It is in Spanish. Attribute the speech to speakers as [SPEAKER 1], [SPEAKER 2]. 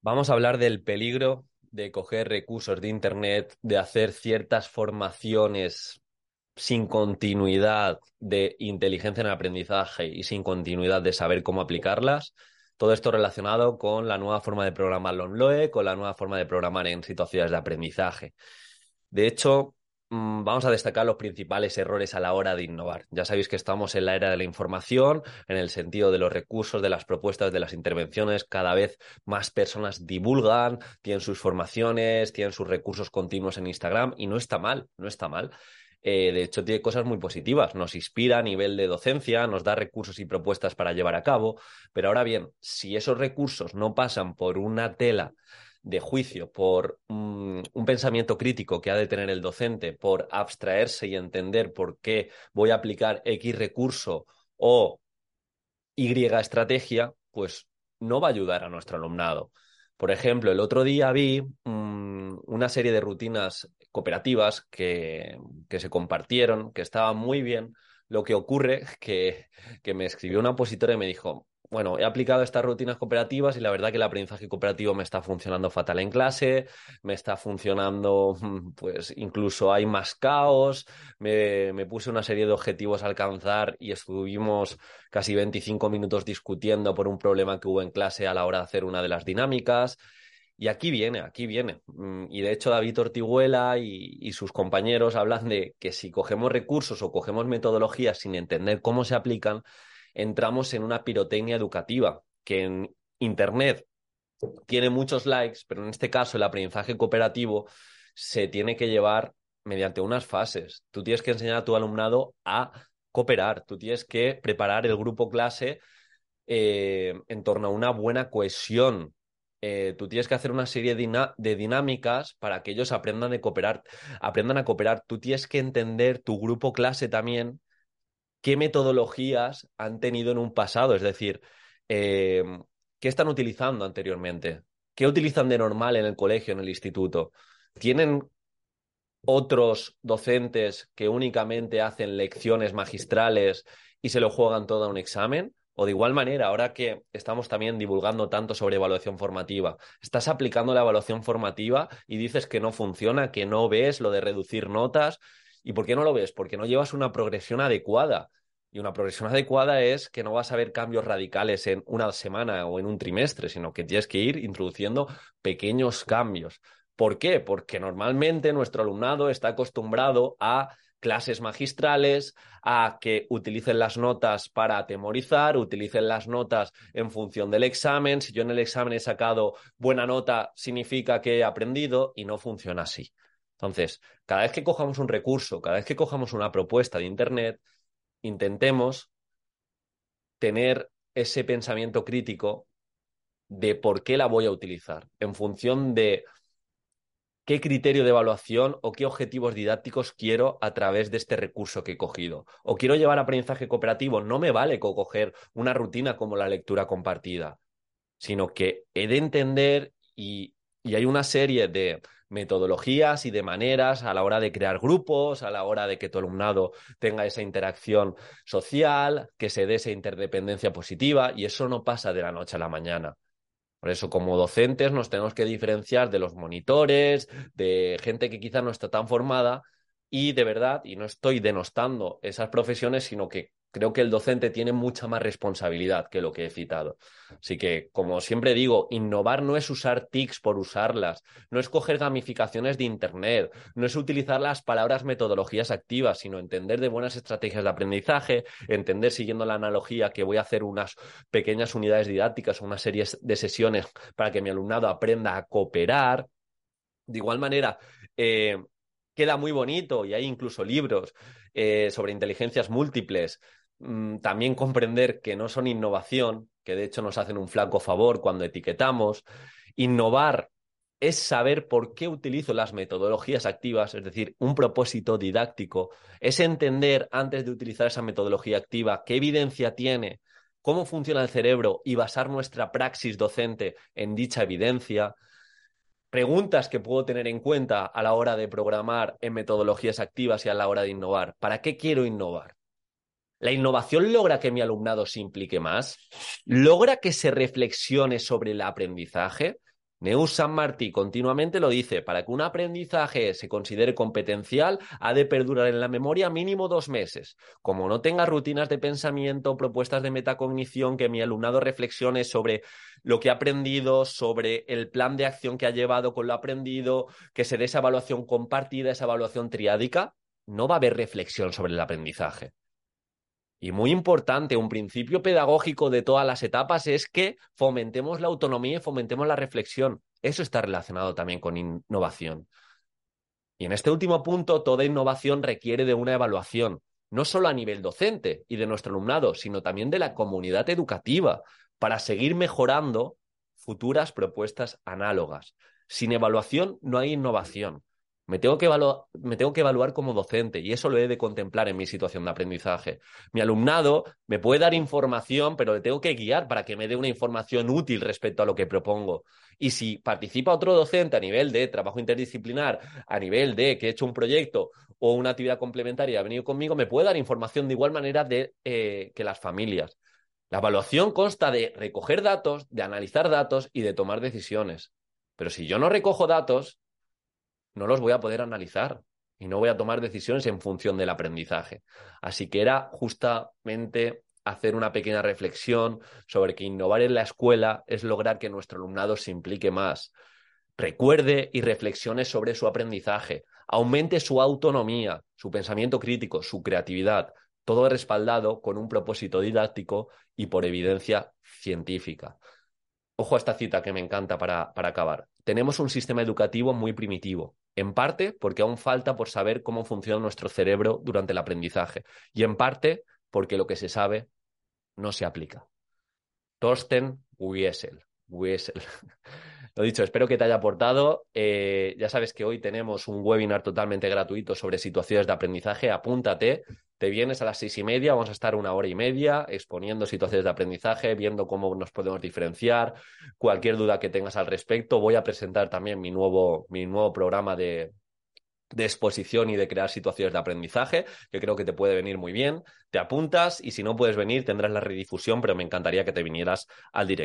[SPEAKER 1] Vamos a hablar del peligro de coger recursos de Internet, de hacer ciertas formaciones sin continuidad de inteligencia en el aprendizaje y sin continuidad de saber cómo aplicarlas. Todo esto relacionado con la nueva forma de programar LONLOE, con la nueva forma de programar en situaciones de aprendizaje. De hecho, vamos a destacar los principales errores a la hora de innovar. Ya sabéis que estamos en la era de la información, en el sentido de los recursos, de las propuestas, de las intervenciones. Cada vez más personas divulgan, tienen sus formaciones, tienen sus recursos continuos en Instagram y no está mal, no está mal. Eh, de hecho, tiene cosas muy positivas. Nos inspira a nivel de docencia, nos da recursos y propuestas para llevar a cabo. Pero ahora bien, si esos recursos no pasan por una tela de juicio, por mm, un pensamiento crítico que ha de tener el docente, por abstraerse y entender por qué voy a aplicar X recurso o Y estrategia, pues no va a ayudar a nuestro alumnado. Por ejemplo, el otro día vi mm, una serie de rutinas cooperativas que, que, se compartieron, que estaban muy bien. Lo que ocurre que, que me escribió una opositora y me dijo, bueno, he aplicado estas rutinas cooperativas y la verdad que el aprendizaje cooperativo me está funcionando fatal en clase, me está funcionando, pues incluso hay más caos, me, me puse una serie de objetivos a alcanzar y estuvimos casi 25 minutos discutiendo por un problema que hubo en clase a la hora de hacer una de las dinámicas. Y aquí viene, aquí viene. Mm, y de hecho David Ortiguela y, y, sus compañeros hablan de que si cogemos recursos o cogemos metodologías sin entender cómo se aplican, entramos en una pirotecnia educativa, que en Internet tiene muchos likes, pero en este caso el aprendizaje cooperativo se tiene que llevar mediante unas fases. Tú tienes que enseñar a tu alumnado a cooperar, tú tienes que preparar el grupo clase eh, en torno a una buena cohesión. Eh, tú tienes que hacer una serie de dinámicas para que ellos aprendan a cooperar, aprendan a cooperar. Tú tienes que entender tu grupo clase también qué metodologías han tenido en un pasado, es decir, em, qué están utilizando anteriormente, qué utilizan de normal en el colegio, en el instituto. ¿Tienen otros docentes que únicamente hacen lecciones magistrales y se lo juegan todo a un examen? O de igual manera, ahora que estamos también divulgando tanto sobre evaluación formativa, estás aplicando la evaluación formativa y dices que no funciona, que no ves lo de reducir notas, ¿Y por qué no lo ves? Porque no llevas una progresión adecuada. Y una progresión adecuada es que no vas a ver cambios radicales en una semana o en un trimestre, sino que tienes que ir introduciendo pequeños cambios. ¿Por qué? Porque normalmente nuestro alumnado está acostumbrado a clases magistrales, a que utilicen las notas para atemorizar, utilicen las notas en función del examen. Si yo en el examen he sacado buena nota, significa que he aprendido y no funciona así. Entonces, cada vez que cojamos un recurso, cada vez que cojamos una propuesta de Internet, intentemos tener ese pensamiento crítico de por qué la voy a utilizar, en función de qué criterio de evaluación o qué objetivos didácticos quiero a través de este recurso que he cogido. O quiero llevar aprendizaje cooperativo, no me vale coger una rutina como la lectura compartida, sino que he de entender y, y hay una serie de metodologías y de maneras a la hora de crear grupos, a la hora de que tu alumnado tenga esa interacción social, que se dé esa interdependencia positiva, y eso no pasa de la noche a la mañana. Por eso, como docentes, nos tenemos que diferenciar de los monitores, de gente que quizá no está tan formada, y de verdad, y no estoy denostando esas profesiones, sino que creo que el docente tiene mucha más responsabilidad que lo que he citado. Así que, como siempre digo, innovar no es usar TICs por usarlas, no es coger gamificaciones de Internet, no es utilizar las palabras metodologías activas, sino entender de buenas estrategias de aprendizaje, entender siguiendo la analogía que voy a hacer unas pequeñas unidades didácticas o una serie de sesiones para que mi alumnado aprenda a cooperar. De igual manera, eh, queda muy bonito y hay incluso libros eh, sobre inteligencias múltiples Mm, también comprender que no son innovación, que de hecho nos hacen un flaco favor cuando etiquetamos. Innovar es saber por qué utilizo las metodologías activas, es decir, un propósito didáctico, es entender antes de utilizar esa metodología activa qué evidencia tiene, cómo funciona el cerebro y basar nuestra praxis docente en dicha evidencia, preguntas que puedo tener en cuenta a la hora de programar en metodologías activas y a la hora de innovar. ¿Para qué quiero innovar? ¿La innovación logra que mi alumnado se implique más? ¿Logra que se reflexione sobre el aprendizaje? Neus San Martí continuamente lo dice, para que un aprendizaje se considere competencial, ha de perdurar en la memoria mínimo dos meses. Como no tenga rutinas de pensamiento, propuestas de metacognición, que mi alumnado reflexione sobre lo que ha aprendido, sobre el plan de acción que ha llevado con lo aprendido, que se dé esa evaluación compartida, esa evaluación triádica, no va a haber reflexión sobre el aprendizaje. Y muy importante, un principio pedagógico de todas las etapas es que fomentemos la autonomía y fomentemos la reflexión. Eso está relacionado también con innovación. Y en este último punto, toda innovación requiere de una evaluación, no solo a nivel docente y de nuestro alumnado, sino también de la comunidad educativa, para seguir mejorando futuras propuestas análogas. Sin evaluación no hay innovación. Me tengo, que me tengo que evaluar como docente y eso lo he de contemplar en mi situación de aprendizaje. Mi alumnado me puede dar información, pero le tengo que guiar para que me dé una información útil respecto a lo que propongo. Y si participa otro docente a nivel de trabajo interdisciplinar, a nivel de que he hecho un proyecto o una actividad complementaria y ha venido conmigo, me puede dar información de igual manera eh, que las familias. La evaluación consta de recoger datos, de analizar datos y de tomar decisiones. Pero si yo no recojo datos, no los voy a poder analizar y no voy a tomar decisiones en función del aprendizaje. Así que era justamente hacer una pequeña reflexión sobre que innovar en la escuela es lograr que nuestro alumnado se implique más, recuerde y reflexione sobre su aprendizaje, aumente su autonomía, su pensamiento crítico, su creatividad, todo respaldado con un propósito didáctico y por evidencia científica. Ojo a esta cita que me encanta para, para acabar. Tenemos un sistema educativo muy primitivo, en parte porque aún falta por saber cómo funciona nuestro cerebro durante el aprendizaje y en parte porque lo que se sabe no se aplica. Torsten Wiesel. Wiesel. Lo dicho, espero que te haya aportado. Eh, ya sabes que hoy tenemos un webinar totalmente gratuito sobre situaciones de aprendizaje. Apúntate, te vienes a las seis y media, vamos a estar una hora y media exponiendo situaciones de aprendizaje, viendo cómo nos podemos diferenciar. Cualquier duda que tengas al respecto, voy a presentar también mi nuevo, mi nuevo programa de, de exposición y de crear situaciones de aprendizaje, que creo que te puede venir muy bien. Te apuntas y si no puedes venir tendrás la redifusión, pero me encantaría que te vinieras al directo.